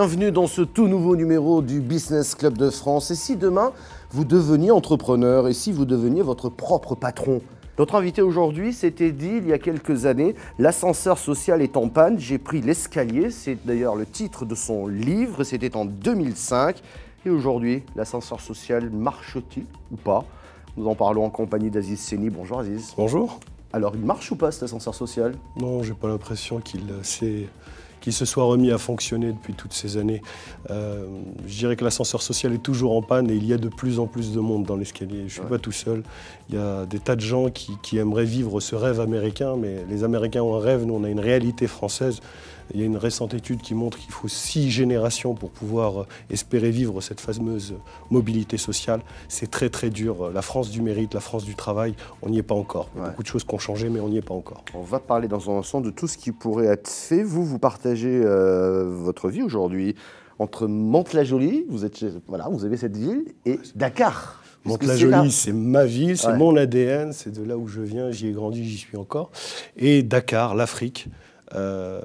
Bienvenue dans ce tout nouveau numéro du Business Club de France. Et si demain vous deveniez entrepreneur et si vous deveniez votre propre patron? Notre invité aujourd'hui s'était dit il y a quelques années L'ascenseur social est en panne, j'ai pris l'escalier. C'est d'ailleurs le titre de son livre, c'était en 2005. Et aujourd'hui, l'ascenseur social marche-t-il ou pas? Nous en parlons en compagnie d'Aziz Seni. Bonjour Aziz. Bonjour. Alors, il marche ou pas cet ascenseur social? Non, j'ai pas l'impression qu'il s'est qu'il se soit remis à fonctionner depuis toutes ces années. Euh, je dirais que l'ascenseur social est toujours en panne et il y a de plus en plus de monde dans l'escalier. Je ne suis pas tout seul. Il y a des tas de gens qui, qui, aimeraient vivre ce rêve américain, mais les Américains ont un rêve, nous on a une réalité française. Il y a une récente étude qui montre qu'il faut six générations pour pouvoir euh, espérer vivre cette fameuse mobilité sociale. C'est très très dur. La France du mérite, la France du travail, on n'y est pas encore. Beaucoup de choses qui ont changé, mais on n'y est pas encore. On va parler dans un instant de tout ce qui pourrait être fait. Vous, vous partagez euh, votre vie aujourd'hui entre Mantes-la-Jolie, vous, êtes, voilà, vous avez cette ville, et Dakar. Mantes-la-Jolie, c'est ma ville, c'est mon ADN, c'est de là où je viens, j'y ai grandi, j'y suis encore. Et Dakar, l'Afrique. Euh,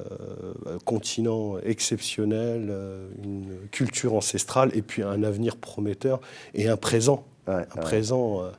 continent exceptionnel, euh, une culture ancestrale et puis un avenir prometteur et un présent, un présent euh,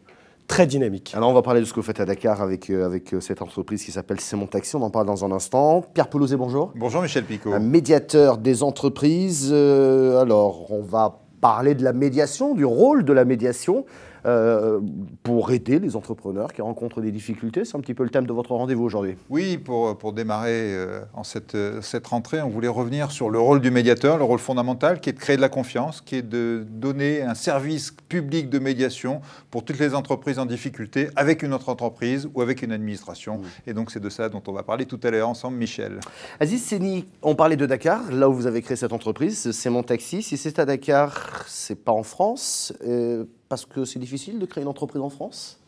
très dynamique. Alors on va parler de ce que vous faites à Dakar avec, avec cette entreprise qui s'appelle C'est mon taxi, on en parle dans un instant. Pierre Pelouzet, bonjour. Bonjour Michel Picot. Un médiateur des entreprises. alors on va parler de la médiation, du rôle de la médiation. Euh, pour aider les entrepreneurs qui rencontrent des difficultés. C'est un petit peu le thème de votre rendez-vous aujourd'hui. Oui, pour, pour démarrer euh, en cette, cette rentrée, on voulait revenir sur le rôle du médiateur, le rôle fondamental qui est de créer de la confiance, qui est de donner un service public de médiation pour toutes les entreprises en difficulté avec une autre entreprise ou avec une administration. Mmh. Et donc c'est de ça dont on va parler tout à l'heure ensemble, Michel. Aziz Seni, on parlait de Dakar, là où vous avez créé cette entreprise, c'est mon taxi. Si c'est à Dakar, c'est pas en France. Euh, parce que c'est difficile de créer une entreprise en France?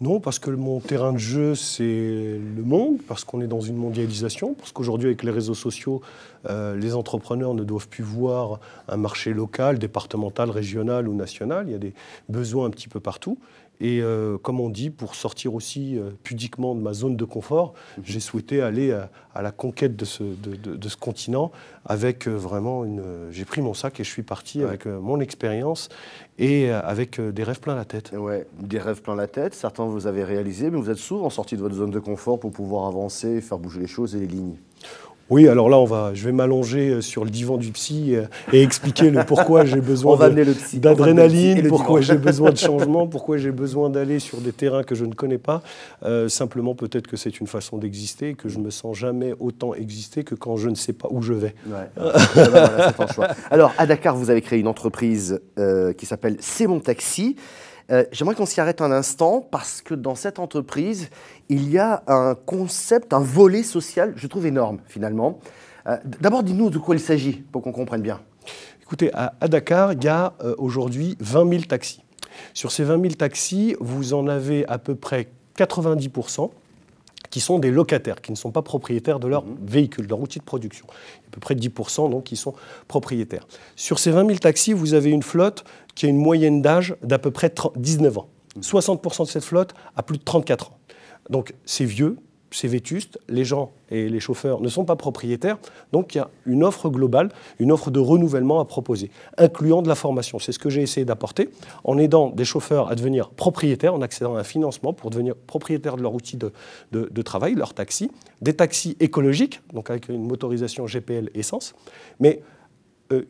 Non, parce que mon terrain de jeu, c'est le monde, parce qu'on est dans une mondialisation, parce qu'aujourd'hui, avec les réseaux sociaux, euh, les entrepreneurs ne doivent plus voir un marché local, départemental, régional ou national. Il y a des besoins un petit peu partout. Et euh, comme on dit, pour sortir aussi euh, pudiquement de ma zone de confort, j'ai souhaité aller à, la conquête de ce, de, ce continent avec euh, vraiment une... J'ai pris mon sac et je suis parti avec mon expérience et avec des rêves plein la tête. Ouais, des rêves plein la tête. Certains vous avez réalisé, mais vous êtes souvent sorti de votre zone de confort pour pouvoir avancer, faire bouger les choses et les lignes. Oui, alors là, on va, je vais m'allonger euh, sur le divan du psy euh, et expliquer le pourquoi j'ai besoin d'adrénaline, pourquoi j'ai besoin de changement, pourquoi j'ai besoin d'aller sur des terrains que je ne connais pas. Euh, simplement, peut-être que c'est une façon d'exister, que je me sens jamais autant exister que quand je ne sais pas où je vais. Alors, à Dakar, vous avez créé une entreprise qui s'appelle C'est mon taxi. Euh, j'aimerais qu'on s'y arrête un instant parce que dans cette entreprise, il y a un concept, un volet social, je trouve énorme finalement. Euh, d'abord, dis-nous de quoi il s'agit pour qu'on comprenne bien. Écoutez, à, Dakar, il y a euh, aujourd'hui 20 000 taxis. Sur ces 20 000 taxis, vous en avez à peu près 90% qui sont des locataires, qui ne sont pas propriétaires de leur mmh. véhicule, de leur outil de production. À peu près 10% donc, qui sont propriétaires. Sur ces 20 000 taxis, vous avez une flotte qui a une moyenne d'âge d'à peu près 19 ans. 60% de cette flotte a plus de 34 ans. Donc c'est vieux, c'est vétuste, les gens et les chauffeurs ne sont pas propriétaires, donc il y a une offre globale, une offre de renouvellement à proposer, incluant de la formation. C'est ce que j'ai essayé d'apporter en aidant des chauffeurs à devenir propriétaires, en accédant à un financement pour devenir propriétaires de leur outil de, de travail, leur taxi, des taxis écologiques, donc avec une motorisation GPL essence, mais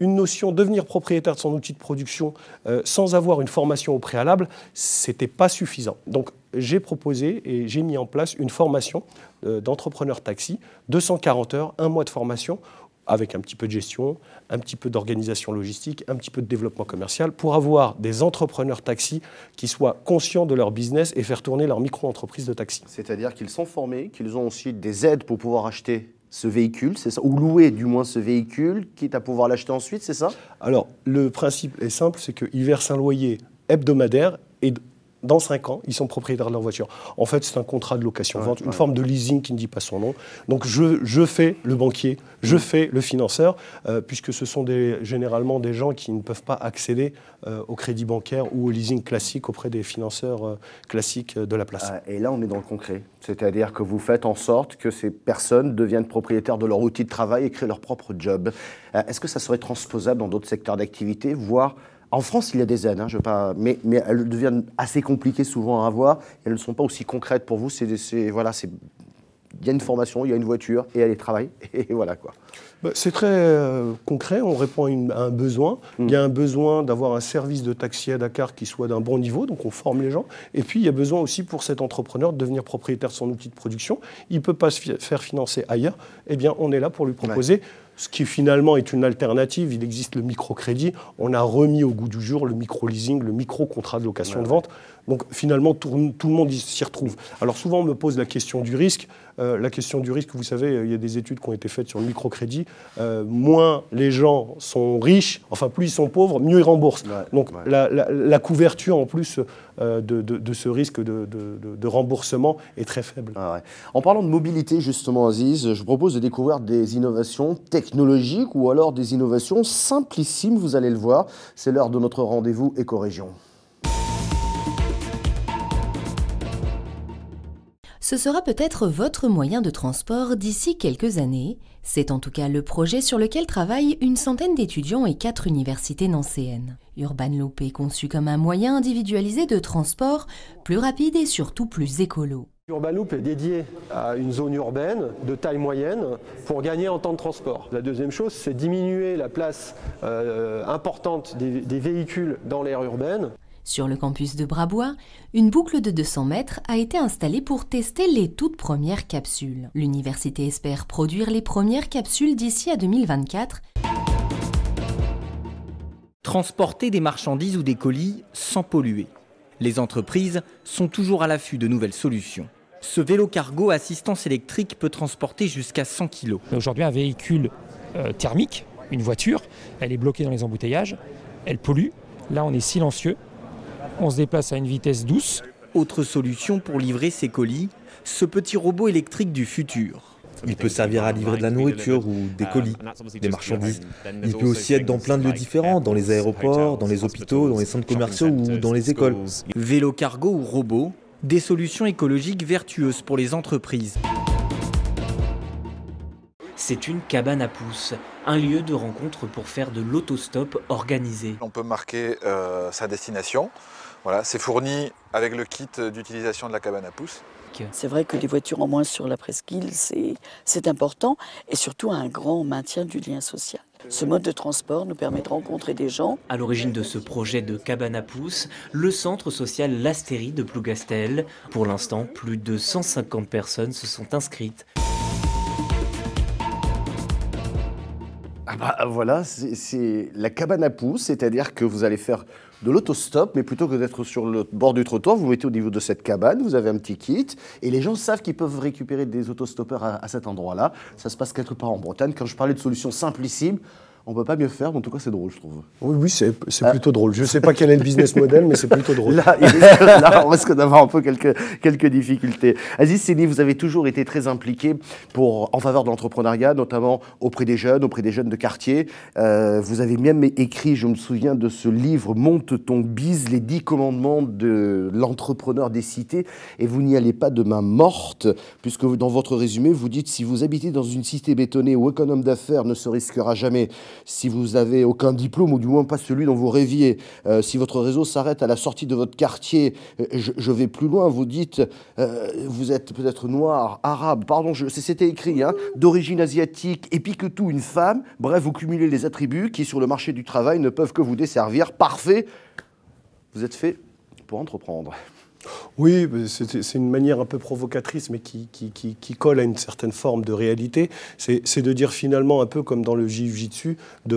une notion devenir propriétaire de son outil de production euh, sans avoir une formation au préalable, c'était pas suffisant. Donc j'ai proposé et j'ai mis en place une formation euh, d'entrepreneur taxi, 240 heures, un mois de formation avec un petit peu de gestion, un petit peu d'organisation logistique, un petit peu de développement commercial, pour avoir des entrepreneurs taxi qui soient conscients de leur business et faire tourner leur micro-entreprise de taxi. C'est-à-dire qu'ils sont formés, qu'ils ont aussi des aides pour pouvoir acheter ce véhicule, c'est ça Ou louer du moins ce véhicule, quitte à pouvoir l'acheter ensuite, c'est ça? Alors, le principe est simple, c'est qu'ils versent un loyer hebdomadaire dans 5 ans, ils sont propriétaires de leur voiture. En fait, c'est un contrat de location-vente, une forme de leasing qui ne dit pas son nom. Donc je, je fais le banquier, je mm. fais le financeur, euh, puisque ce sont des, généralement des gens qui ne peuvent pas accéder euh, au crédit bancaire ou au leasing classique auprès des financeurs euh, classiques de la place. Ah, et là, on est dans le concret. C'est-à-dire que vous faites en sorte que ces personnes deviennent propriétaires de leur outil de travail et créent leur propre job. Est-ce que ça serait transposable dans d'autres secteurs d'activité, voire en France, il y a des aides, hein, mais, elles deviennent assez compliquées souvent à avoir. elles ne sont pas aussi concrètes pour vous. C'est, voilà, c'est, il y a une formation, il y a une voiture et elle travaille. Et voilà quoi. Bah, c'est très euh, concret, on répond à, un besoin. Mm. Il y a un besoin d'avoir un service de taxi à Dakar qui soit d'un bon niveau, donc on forme les gens. Et puis il y a besoin aussi pour cet entrepreneur de devenir propriétaire de son outil de production. Il ne peut pas se faire financer ailleurs. Eh bien, on est là pour lui proposer ce qui finalement est une alternative. Il existe le microcrédit. On a remis au goût du jour le micro-leasing, le micro-contrat de location de vente. Donc finalement, tout, le monde s'y retrouve. Alors souvent, on me pose la question du risque. Euh, la question du risque, vous savez, il y a des études qui ont été faites sur le microcrédit. Euh, moins les gens sont riches, enfin plus ils sont pauvres, mieux ils remboursent. Donc La, couverture en plus euh, de, ce risque de, remboursement est très faible. Ah en parlant de mobilité, justement, Aziz, je vous propose de découvrir des innovations technologiques ou alors des innovations simplissimes, vous allez le voir. C'est l'heure de notre rendez-vous éco-région. Ce sera peut-être votre moyen de transport d'ici quelques années. C'est en tout cas le projet sur lequel travaillent une centaine d'étudiants et quatre universités nancéennes. Urban Loop est conçu comme un moyen individualisé de transport plus rapide et surtout plus écolo. Urban Loop est dédié à une zone urbaine de taille moyenne pour gagner en temps de transport. La deuxième chose, c'est diminuer la place euh, importante des véhicules dans l'aire urbaine. Sur le campus de Brabois, une boucle de 200 mètres a été installée pour tester les toutes premières capsules. L'université espère produire les premières capsules d'ici à 2024. Transporter des marchandises ou des colis sans polluer. Les entreprises sont toujours à l'affût de nouvelles solutions. Ce vélo cargo assistance électrique peut transporter jusqu'à 100 kg. Aujourd'hui, un véhicule euh, thermique, une voiture, elle est bloquée dans les embouteillages, elle pollue. Là, on est silencieux, on se déplace à une vitesse douce. Autre solution pour livrer ses colis, ce petit robot électrique du futur. Il peut servir à livrer de la nourriture ou des colis, des marchandises. Il peut aussi être dans plein de lieux différents, dans les aéroports, dans les hôpitaux, dans les centres commerciaux ou dans les écoles. Vélo cargo ou robot, des solutions écologiques vertueuses pour les entreprises. C'est une cabane à pouces, un lieu de rencontre pour faire de l'autostop organisé. On peut marquer euh, sa destination, voilà, c'est fourni avec le kit d'utilisation de la cabane à pouces. C'est vrai que les voitures en moins sur la presqu'île, c'est important et surtout un grand maintien du lien social. Ce mode de transport nous permet de rencontrer des gens. À l'origine de ce projet de cabane à pouces, le centre social L'Astérie de Plougastel. Pour l'instant, plus de 150 personnes se sont inscrites. Ah bah voilà, c'est la cabane à pouces, c'est-à-dire que vous allez faire de l'autostop, mais plutôt que d'être sur le bord du trottoir, vous, vous mettez au niveau de cette cabane, vous avez un petit kit, et les gens savent qu'ils peuvent récupérer des autostoppeurs à, à cet endroit-là. Ça se passe quelque part en Bretagne. Quand je parlais de solutions simplissimes, on peut pas mieux faire, mais en tout cas, c'est drôle, je trouve. Oui, oui, c'est ah. plutôt drôle. Je ne sais pas quel est le business model, mais c'est plutôt drôle. Là, on risque d'avoir un peu quelques, quelques difficultés. Aziz Séni, vous avez toujours été très impliqué pour, en faveur de l'entrepreneuriat, notamment auprès des jeunes, auprès des jeunes de quartier. Euh, vous avez même écrit, je me souviens de ce livre, Monte ton bise, les dix commandements de l'entrepreneur des cités, et vous n'y allez pas de main morte, puisque dans votre résumé, vous dites si vous habitez dans une cité bétonnée où aucun homme d'affaires ne se risquera jamais si vous n'avez aucun diplôme, ou du moins pas celui dont vous rêviez, euh, si votre réseau s'arrête à la sortie de votre quartier, euh, je, vais plus loin, vous dites, euh, vous êtes peut-être noir, arabe, pardon, c'était écrit, hein, d'origine asiatique, et puis que tout, une femme, bref, vous cumulez les attributs qui, sur le marché du travail, ne peuvent que vous desservir. Parfait, vous êtes fait pour entreprendre. Oui, c'est une manière un peu provocatrice, mais qui, colle à une certaine forme de réalité. C'est de dire finalement, un peu comme dans le jiu-jitsu, de,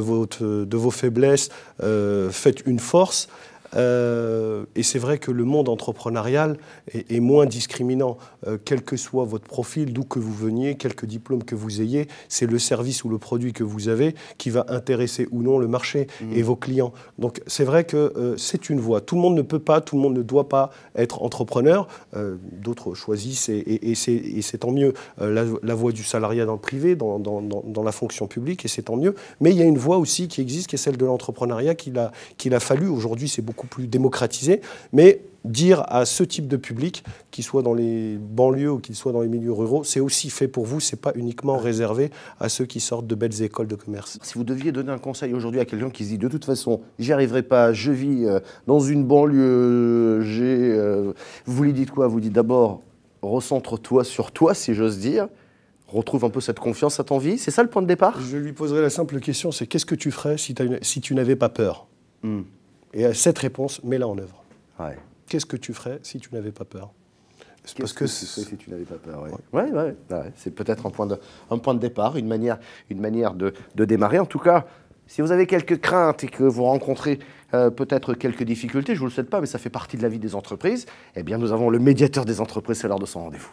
de vos faiblesses, euh, faites une force. Euh, et c'est vrai que le monde entrepreneurial est, moins discriminant, euh, quel que soit votre profil, d'où que vous veniez, quelques diplômes que vous ayez, c'est le service ou le produit que vous avez qui va intéresser ou non le marché mmh. et vos clients. Donc c'est vrai que euh, c'est une voie. Tout le monde ne peut pas, tout le monde ne doit pas être entrepreneur. D'autres choisissent et, c'est tant mieux la, voie du salariat dans le privé, dans, dans, la fonction publique, et c'est tant mieux. Mais il y a une voie aussi qui existe, qui est celle de l'entrepreneuriat qu'il a, a fallu. Aujourd'hui, c'est beaucoup plus démocratisé, mais dire à ce type de public, qu'il soit dans les banlieues ou qu'il soit dans les milieux ruraux, c'est aussi fait pour vous, c'est pas uniquement réservé à ceux qui sortent de belles écoles de commerce. Si vous deviez donner un conseil aujourd'hui à quelqu'un qui se dit de toute façon, j'y arriverai pas, je vis euh, dans une banlieue, j'ai, euh, vous lui dites quoi? Vous dites d'abord, recentre-toi sur toi, si j'ose dire, retrouve un peu cette confiance à ton vie, c'est ça le point de départ? Je lui poserai la simple question, c'est qu'est-ce que tu ferais si, si tu n'avais pas peur? Hmm. Et cette réponse, mets-la en œuvre. Qu'est-ce que tu ferais si tu n'avais pas peur? Parce que, si tu n'avais pas peur. Ouais. Ouais, c'est peut-être un point de, un point de départ, une manière, une manière de, de, démarrer. En tout cas, si vous avez quelques craintes et que vous rencontrez euh, peut-être quelques difficultés, je ne vous le souhaite pas, mais ça fait partie de la vie des entreprises. Eh bien, nous avons le médiateur des entreprises, c'est l'heure de son rendez-vous.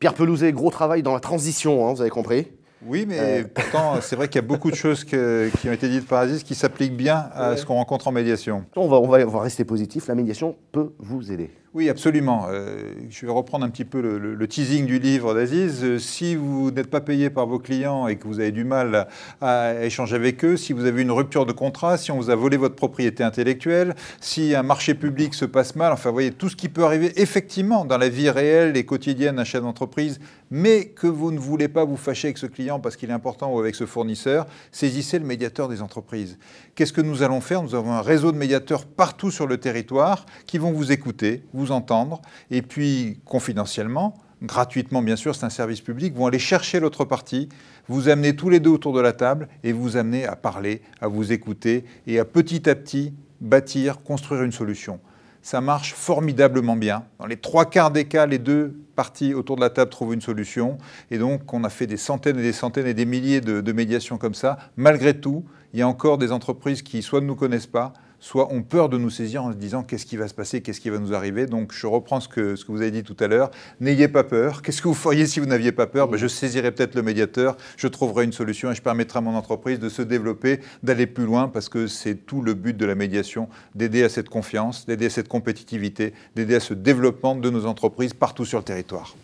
Pierre Pelouzet, gros travail dans la transition, hein, vous avez compris? Oui, mais euh. pourtant, c'est vrai qu'il y a beaucoup de choses qui ont été dites par Aziz qui s'appliquent bien à ce qu'on rencontre en médiation. On va, on va rester positif, la médiation peut vous aider. Oui, absolument. Euh, je vais reprendre un petit peu le, teasing du livre d'Aziz. Euh, si vous n'êtes pas payé par vos clients et que vous avez du mal à, échanger avec eux, si vous avez une rupture de contrat, si on vous a volé votre propriété intellectuelle, si un marché public se passe mal, enfin, vous voyez, tout ce qui peut arriver effectivement dans la vie réelle et quotidienne d'un chef d'entreprise, mais que vous ne voulez pas vous fâcher avec ce client parce qu'il est important ou avec ce fournisseur, saisissez le médiateur des entreprises. Qu'est-ce que nous allons faire? Nous avons un réseau de médiateurs partout sur le territoire qui vont vous écouter, entendre, et puis confidentiellement, gratuitement bien sûr, c'est un service public, vont aller chercher l'autre partie, vous amener tous les deux autour de la table et vous amener à parler, à vous écouter et à petit à petit bâtir, construire une solution. Ça marche formidablement bien. Dans les trois quarts des cas, les deux parties autour de la table trouvent une solution. Et donc, on a fait des centaines et des centaines et des milliers de, de médiations comme ça. Malgré tout, il y a encore des entreprises qui soit ne nous connaissent pas, soit ont peur de nous saisir en se disant qu'est-ce qui va se passer, qu'est-ce qui va nous arriver. Donc je reprends ce que, ce que vous avez dit tout à l'heure. N'ayez pas peur. Qu'est-ce que vous feriez si vous n'aviez pas peur? Ben, Je saisirais peut-être le médiateur, je trouverai une solution et je permettrai à mon entreprise de se développer, d'aller plus loin parce que c'est tout le but de la médiation, d'aider à cette confiance, d'aider à cette compétitivité, d'aider à ce développement de nos entreprises partout sur le territoire.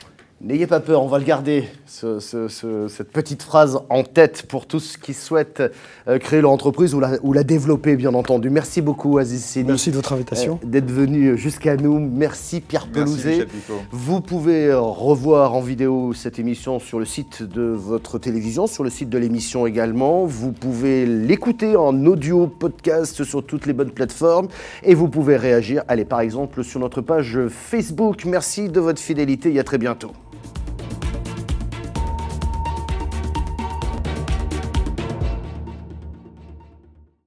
N'ayez pas peur, on va le garder, cette petite phrase en tête pour tous qui souhaitent euh, créer leur entreprise ou la, ou la, développer, bien entendu. Merci beaucoup, Aziz Sini. Merci de votre invitation. Euh, d'être venu jusqu'à nous. Merci, Pierre Pelouzet. Vous pouvez euh, revoir en vidéo cette émission sur le site de votre télévision, sur le site de l'émission également. Vous pouvez l'écouter en audio podcast sur toutes les bonnes plateformes et vous pouvez réagir, allez, par exemple, sur notre page Facebook. Merci de votre fidélité et à très bientôt.